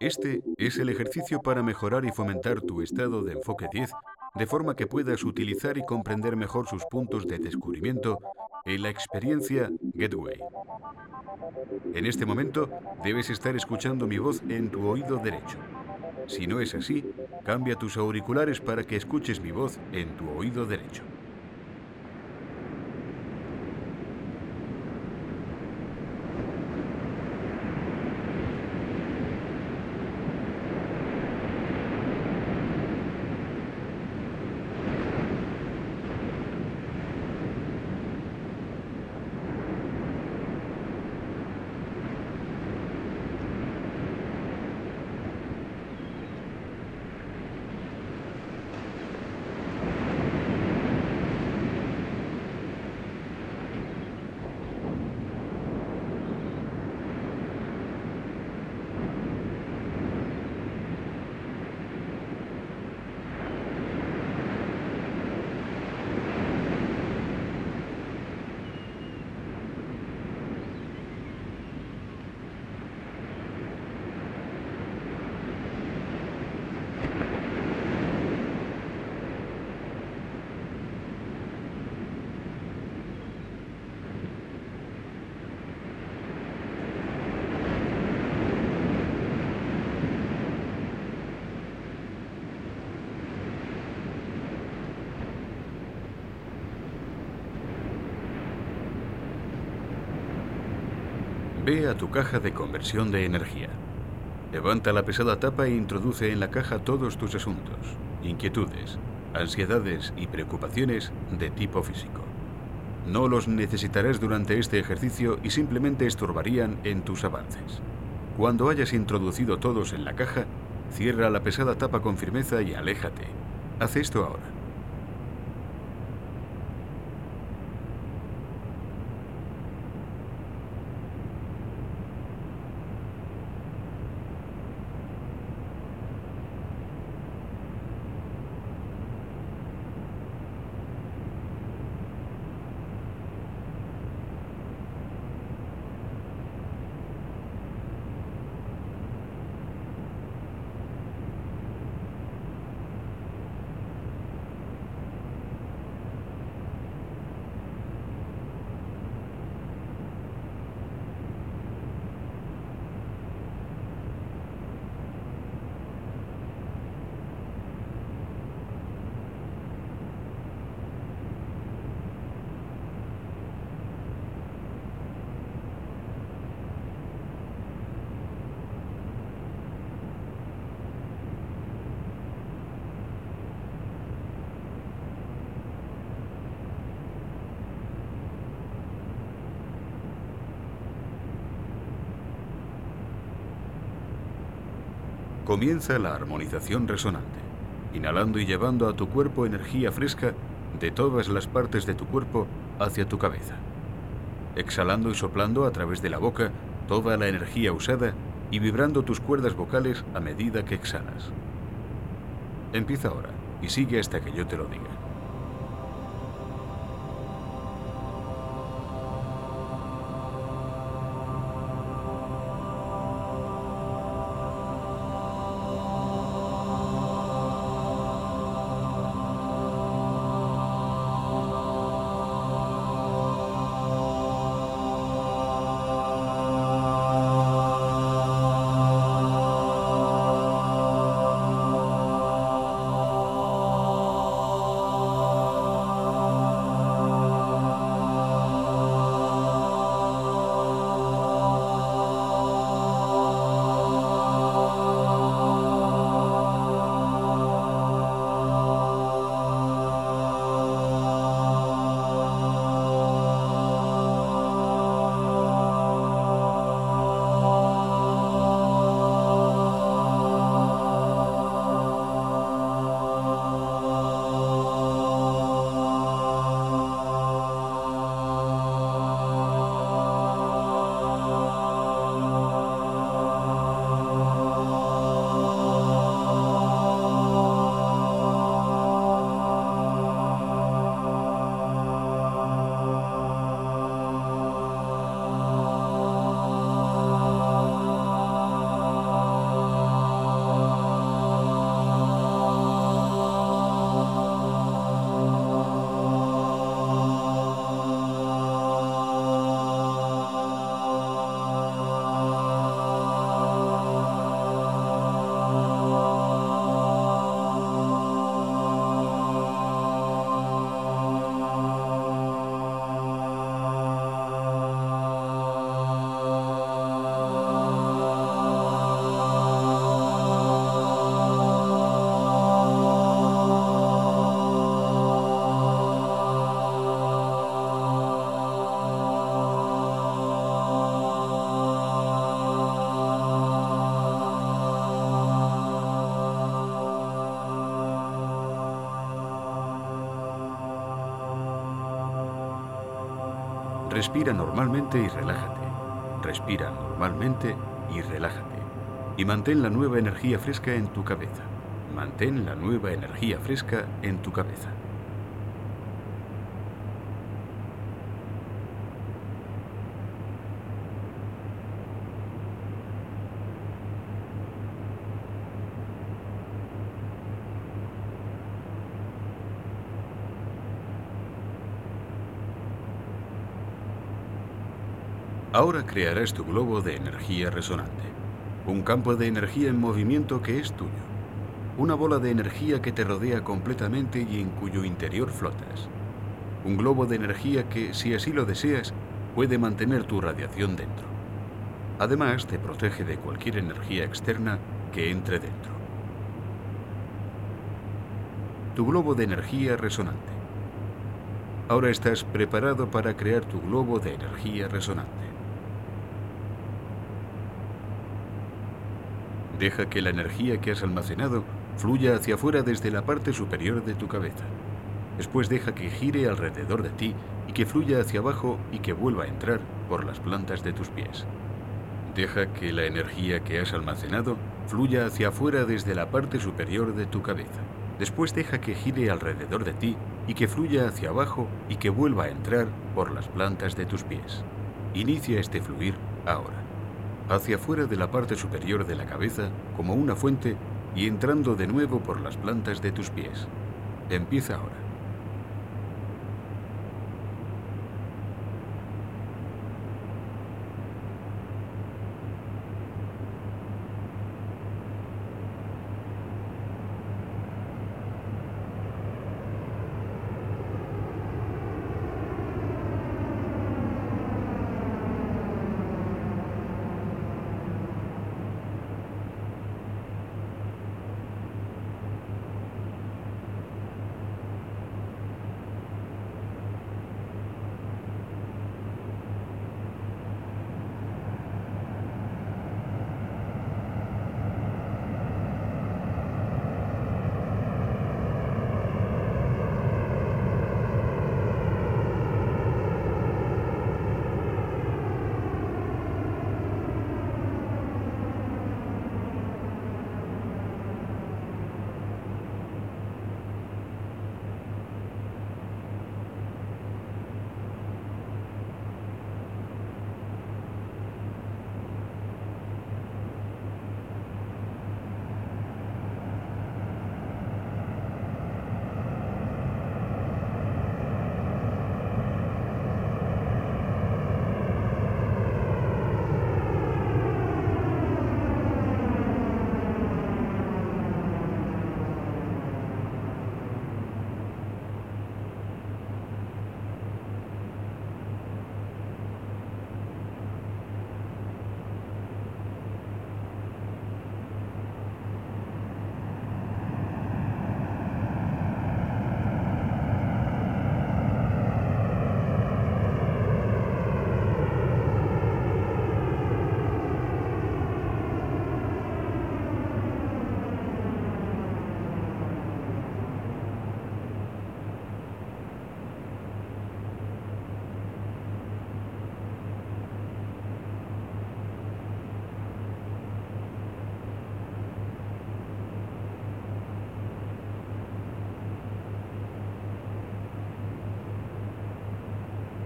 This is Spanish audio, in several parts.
Este es el ejercicio para mejorar y fomentar tu estado de enfoque 10, de forma que puedas utilizar y comprender mejor sus puntos de descubrimiento en la experiencia Getaway. En este momento debes estar escuchando mi voz en tu oído derecho. Si no es así, cambia tus auriculares para que escuches mi voz en tu oído derecho. Ve a tu caja de conversión de energía. Levanta la pesada tapa e introduce en la caja todos tus asuntos, inquietudes, ansiedades y preocupaciones de tipo físico. No los necesitarás durante este ejercicio y simplemente estorbarían en tus avances. Cuando hayas introducido todos en la caja, cierra la pesada tapa con firmeza y aléjate. Haz esto ahora. Comienza la armonización resonante, inhalando y llevando a tu cuerpo energía fresca de todas las partes de tu cuerpo hacia tu cabeza. Exhalando y soplando a través de la boca toda la energía usada y vibrando tus cuerdas vocales a medida que exhalas. Empieza ahora y sigue hasta que yo te lo diga. Respira normalmente y relájate. Respira normalmente y relájate. Y mantén la nueva energía fresca en tu cabeza. Mantén la nueva energía fresca en tu cabeza. Crearás tu globo de energía resonante, un campo de energía en movimiento que es tuyo, una bola de energía que te rodea completamente y en cuyo interior flotas, un globo de energía que, si así lo deseas, puede mantener tu radiación dentro. Además, te protege de cualquier energía externa que entre dentro. Tu globo de energía resonante. Ahora estás preparado para crear tu globo de energía resonante. Deja que la energía que has almacenado fluya hacia afuera desde la parte superior de tu cabeza. Después deja que gire alrededor de ti y que fluya hacia abajo y que vuelva a entrar por las plantas de tus pies. Deja que la energía que has almacenado fluya hacia afuera desde la parte superior de tu cabeza. Después deja que gire alrededor de ti y que fluya hacia abajo y que vuelva a entrar por las plantas de tus pies. Inicia este fluir ahora hacia afuera de la parte superior de la cabeza como una fuente y entrando de nuevo por las plantas de tus pies. Empieza ahora.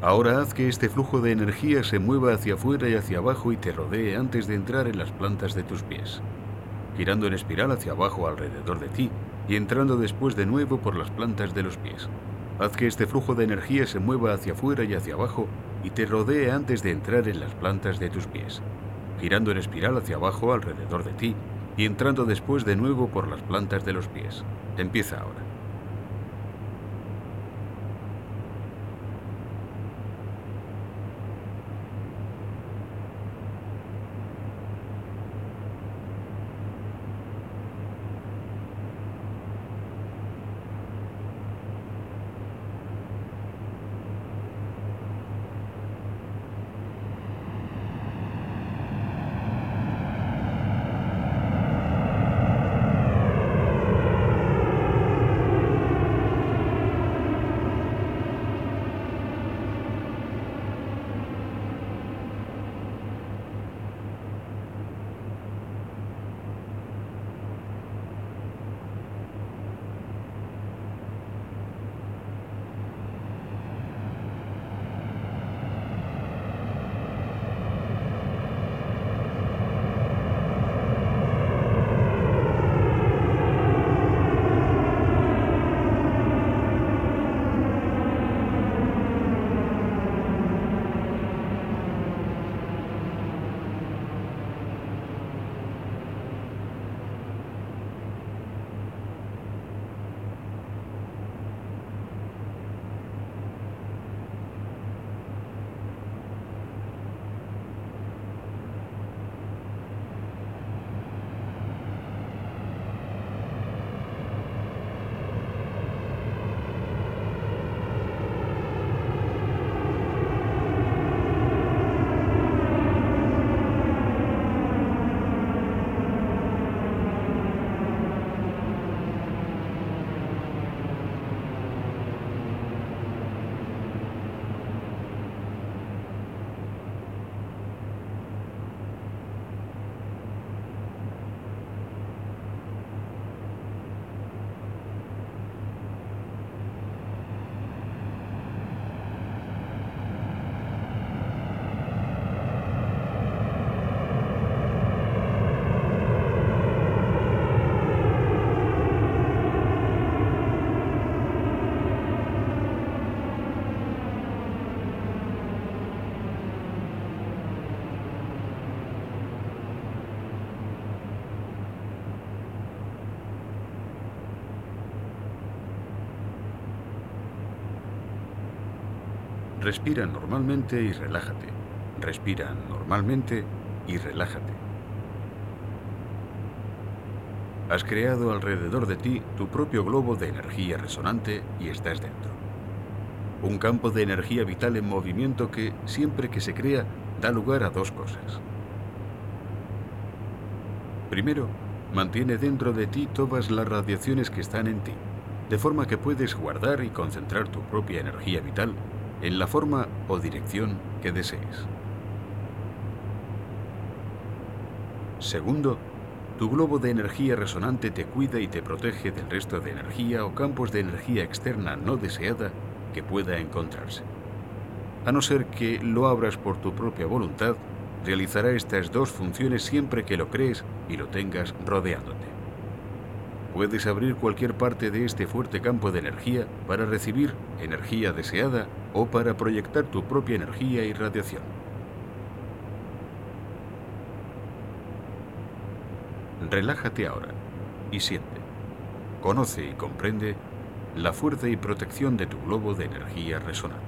Ahora haz que este flujo de energía se mueva hacia afuera y hacia abajo y te rodee antes de entrar en las plantas de tus pies, girando en espiral hacia abajo alrededor de ti y entrando después de nuevo por las plantas de los pies. Haz que este flujo de energía se mueva hacia afuera y hacia abajo y te rodee antes de entrar en las plantas de tus pies, girando en espiral hacia abajo alrededor de ti y entrando después de nuevo por las plantas de los pies. Empieza ahora. Respira normalmente y relájate. Respira normalmente y relájate. Has creado alrededor de ti tu propio globo de energía resonante y estás dentro. Un campo de energía vital en movimiento que, siempre que se crea, da lugar a dos cosas. Primero, mantiene dentro de ti todas las radiaciones que están en ti, de forma que puedes guardar y concentrar tu propia energía vital en la forma o dirección que desees. Segundo, tu globo de energía resonante te cuida y te protege del resto de energía o campos de energía externa no deseada que pueda encontrarse. A no ser que lo abras por tu propia voluntad, realizará estas dos funciones siempre que lo crees y lo tengas rodeándote. Puedes abrir cualquier parte de este fuerte campo de energía para recibir energía deseada o para proyectar tu propia energía y radiación. Relájate ahora y siente, conoce y comprende la fuerza y protección de tu globo de energía resonante.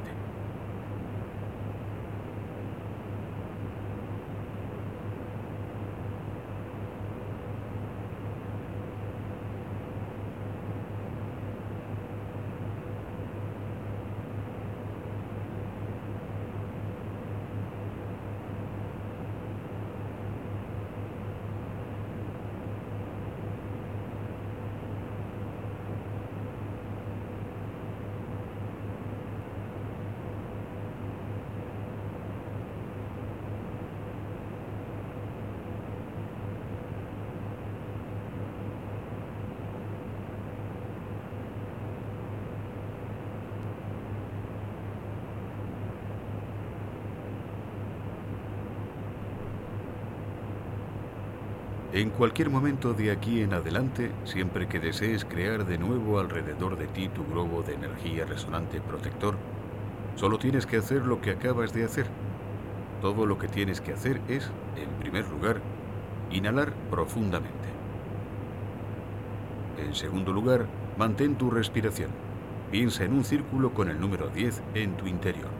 En cualquier momento de aquí en adelante, siempre que desees crear de nuevo alrededor de ti tu globo de energía resonante protector, solo tienes que hacer lo que acabas de hacer. Todo lo que tienes que hacer es, en primer lugar, inhalar profundamente. En segundo lugar, mantén tu respiración. Piensa en un círculo con el número 10 en tu interior.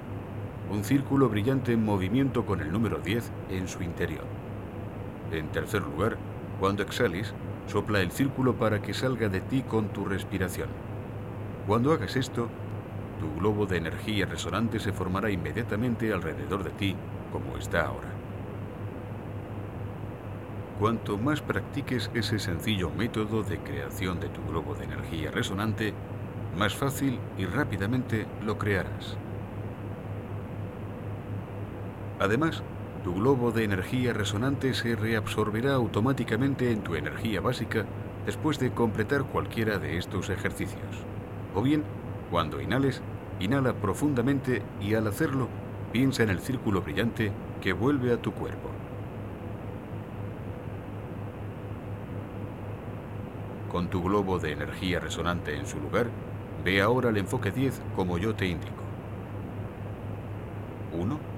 Un círculo brillante en movimiento con el número 10 en su interior. En tercer lugar, cuando exhales, sopla el círculo para que salga de ti con tu respiración. Cuando hagas esto, tu globo de energía resonante se formará inmediatamente alrededor de ti, como está ahora. Cuanto más practiques ese sencillo método de creación de tu globo de energía resonante, más fácil y rápidamente lo crearás. Además, tu globo de energía resonante se reabsorberá automáticamente en tu energía básica después de completar cualquiera de estos ejercicios. O bien, cuando inhales, inhala profundamente y al hacerlo, piensa en el círculo brillante que vuelve a tu cuerpo. Con tu globo de energía resonante en su lugar, ve ahora el enfoque 10 como yo te indico. 1.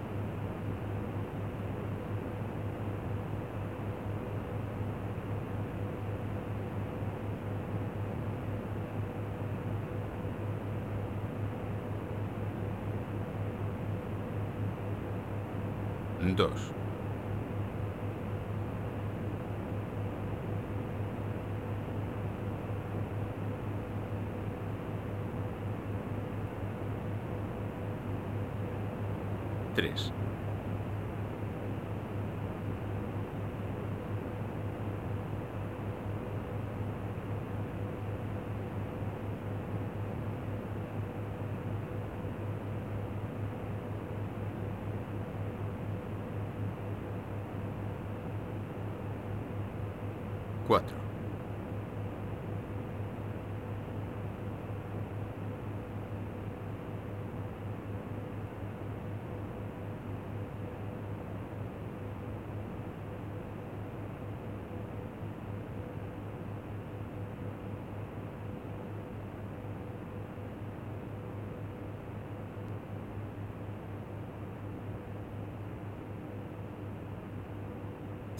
2.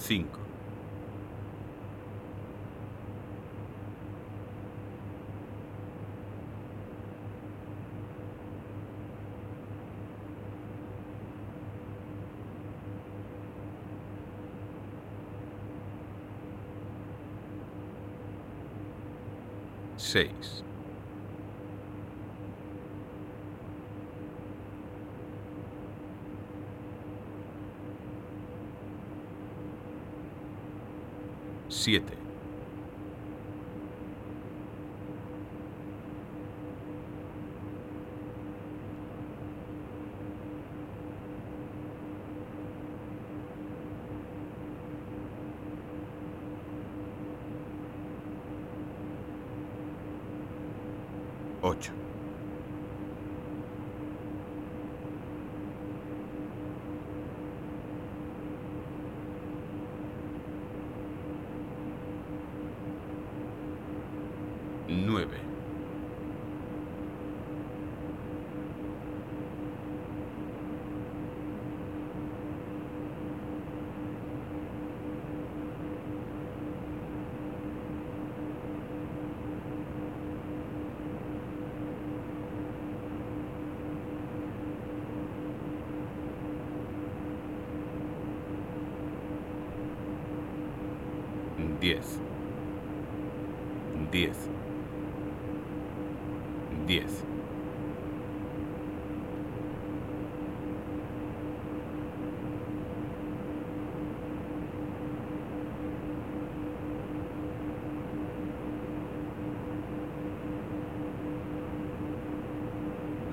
5. Seis. 7. 10, 10, 10.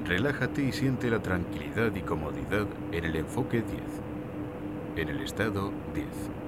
Relájate y siente la tranquilidad y comodidad en el enfoque 10, en el estado 10.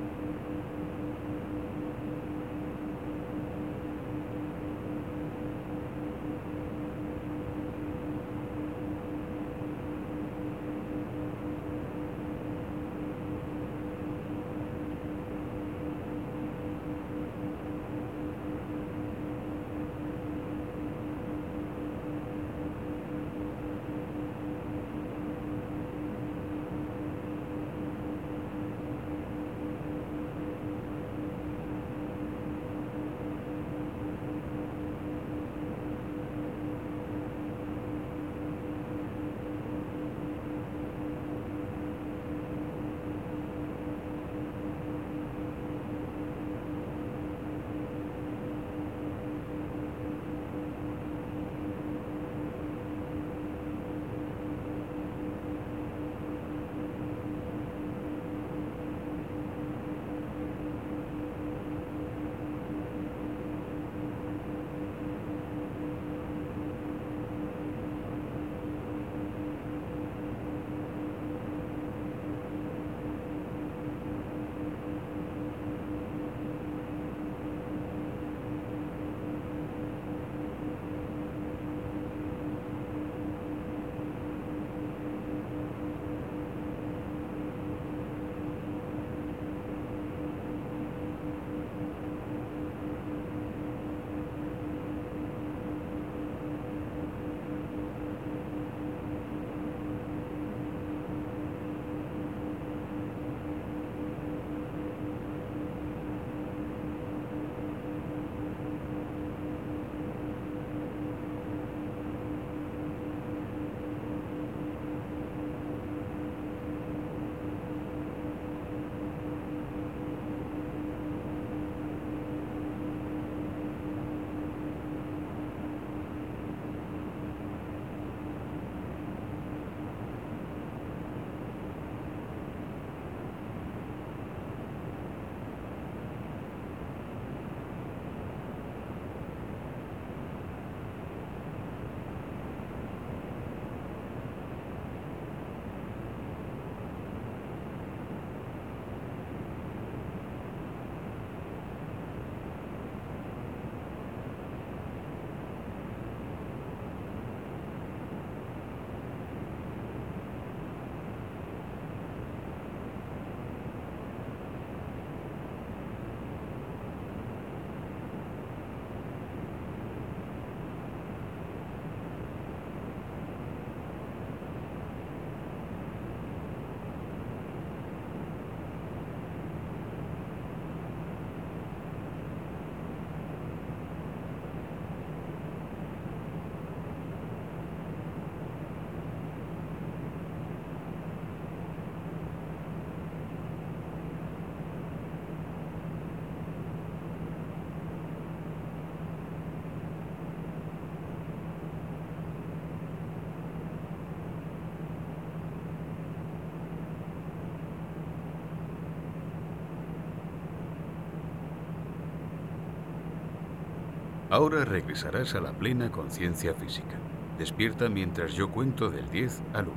Ahora regresarás a la plena conciencia física. Despierta mientras yo cuento del 10 al 1.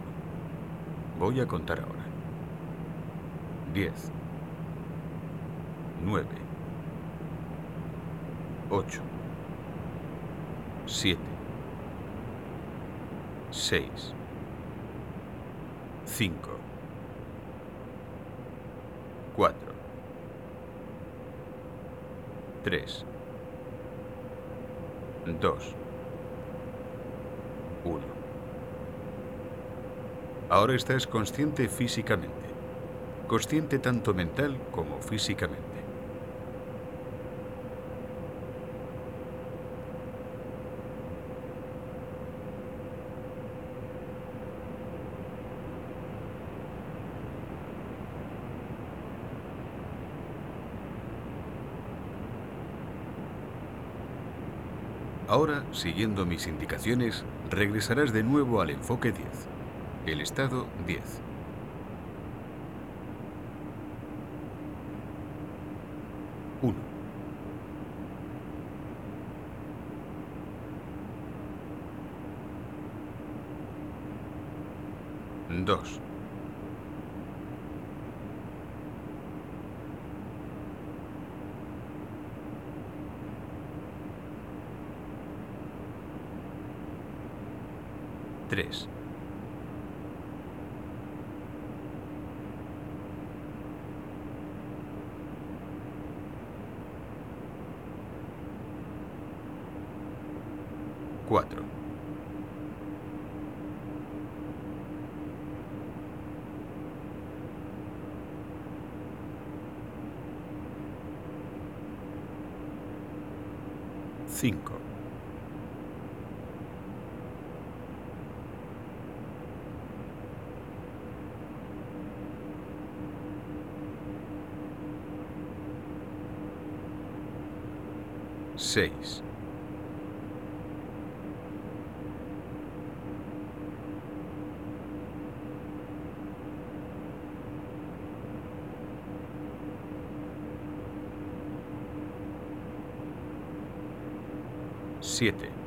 Voy a contar ahora. 10, 9, 8, 7, 6, 5, 4, 3, 2, 1. Ahora estás consciente físicamente, consciente tanto mental como físicamente. Ahora, siguiendo mis indicaciones, regresarás de nuevo al enfoque 10. El estado 10. Uno. Dos. Tres. Cuatro. Cinco. Seis. Siete.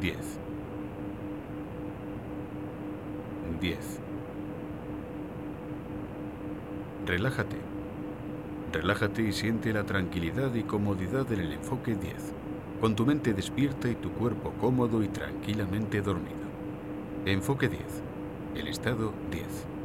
10. 10. Relájate. Relájate y siente la tranquilidad y comodidad en el enfoque 10, con tu mente despierta y tu cuerpo cómodo y tranquilamente dormido. Enfoque 10. El estado 10.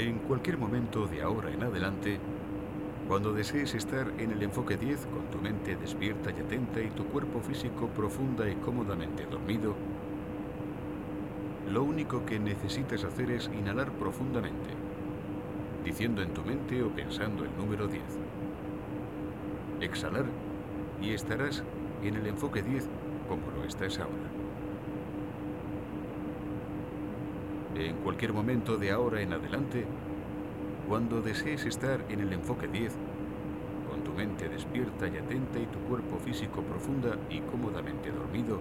En cualquier momento de ahora en adelante, cuando desees estar en el enfoque 10 con tu mente despierta y atenta y tu cuerpo físico profunda y cómodamente dormido, lo único que necesitas hacer es inhalar profundamente, diciendo en tu mente o pensando el número 10. Exhalar y estarás en el enfoque 10 como lo estás ahora. En cualquier momento de ahora en adelante, cuando desees estar en el enfoque 10, con tu mente despierta y atenta y tu cuerpo físico profunda y cómodamente dormido,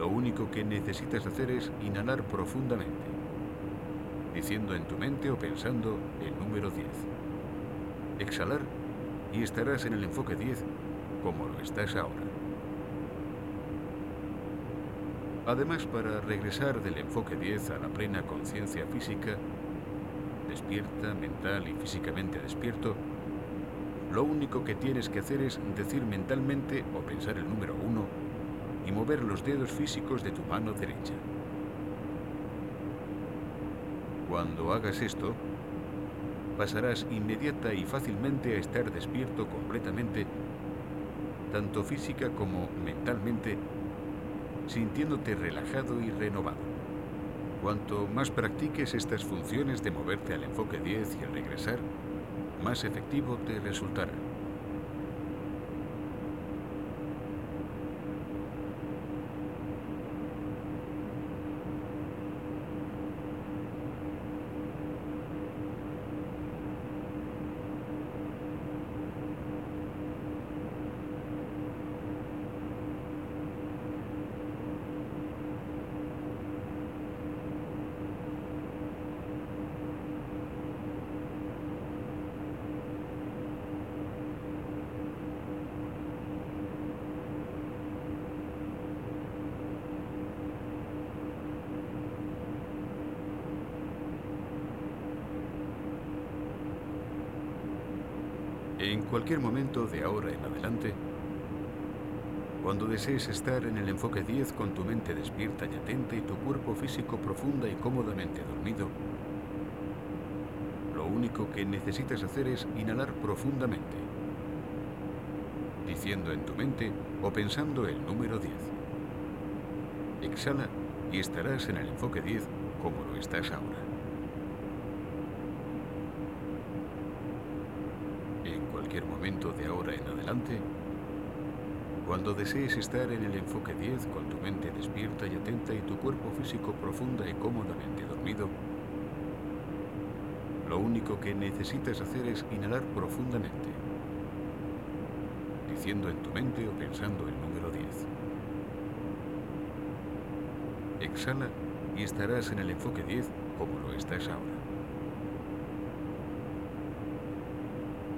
lo único que necesitas hacer es inhalar profundamente, diciendo en tu mente o pensando el número 10. Exhalar y estarás en el enfoque 10 como lo estás ahora. Además, para regresar del enfoque 10 a la plena conciencia física, despierta, mental y físicamente despierto, lo único que tienes que hacer es decir mentalmente o pensar el número uno y mover los dedos físicos de tu mano derecha. Cuando hagas esto, pasarás inmediata y fácilmente a estar despierto completamente, tanto física como mentalmente, sintiéndote relajado y renovado. Cuanto más practiques estas funciones de moverte al enfoque 10 y al regresar, más efectivo te resultará. En cualquier momento de ahora en adelante, cuando desees estar en el enfoque 10 con tu mente despierta y atenta y tu cuerpo físico profunda y cómodamente dormido, lo único que necesitas hacer es inhalar profundamente, diciendo en tu mente o pensando el número 10. Exhala y estarás en el enfoque 10 como lo estás ahora. Cuando desees estar en el enfoque 10 con tu mente despierta y atenta y tu cuerpo físico profunda y cómodamente dormido, lo único que necesitas hacer es inhalar profundamente, diciendo en tu mente o pensando el número 10. Exhala y estarás en el enfoque 10 como lo estás ahora.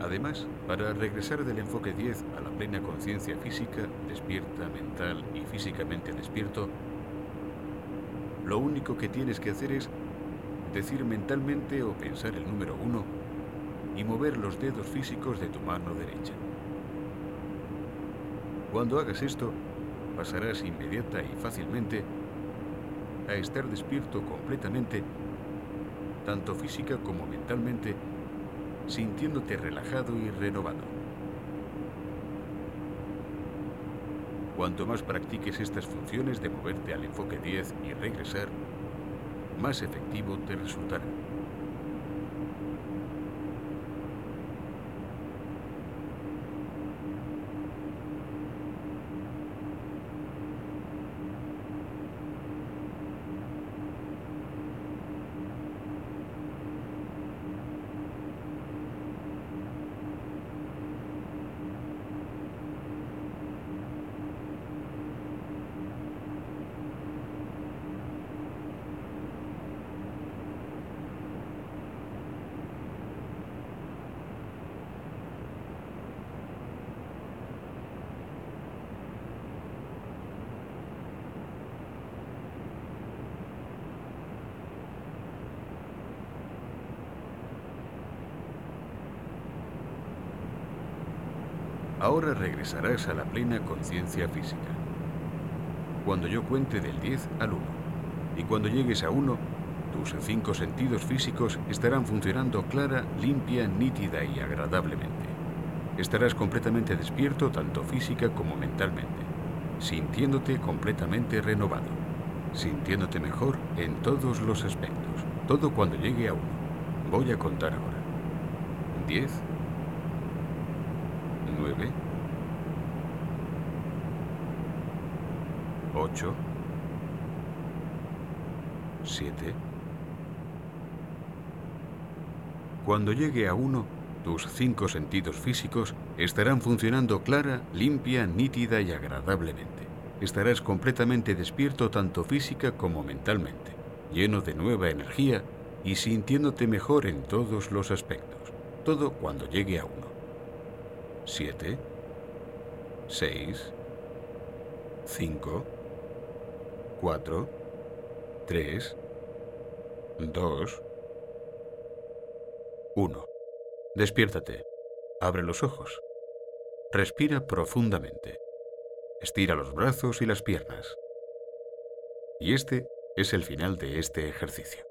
Además, para regresar del enfoque 10 a la plena conciencia física, despierta, mental y físicamente despierto, lo único que tienes que hacer es decir mentalmente o pensar el número 1 y mover los dedos físicos de tu mano derecha. Cuando hagas esto, pasarás inmediata y fácilmente a estar despierto completamente, tanto física como mentalmente, sintiéndote relajado y renovado. Cuanto más practiques estas funciones de moverte al enfoque 10 y regresar, más efectivo te resultará. Ahora regresarás a la plena conciencia física. Cuando yo cuente del 10 al 1, y cuando llegues a 1, tus cinco sentidos físicos estarán funcionando clara, limpia, nítida y agradablemente. Estarás completamente despierto tanto física como mentalmente, sintiéndote completamente renovado, sintiéndote mejor en todos los aspectos, todo cuando llegue a uno. Voy a contar ahora. 10, 9, 8, 7. Cuando llegue a uno, tus cinco sentidos físicos estarán funcionando clara, limpia, nítida y agradablemente. Estarás completamente despierto tanto física como mentalmente, lleno de nueva energía y sintiéndote mejor en todos los aspectos. Todo cuando llegue a uno. 7, 6, 5, 4, 3, 2, 1. Despiértate. Abre los ojos. Respira profundamente. Estira los brazos y las piernas. Y este es el final de este ejercicio.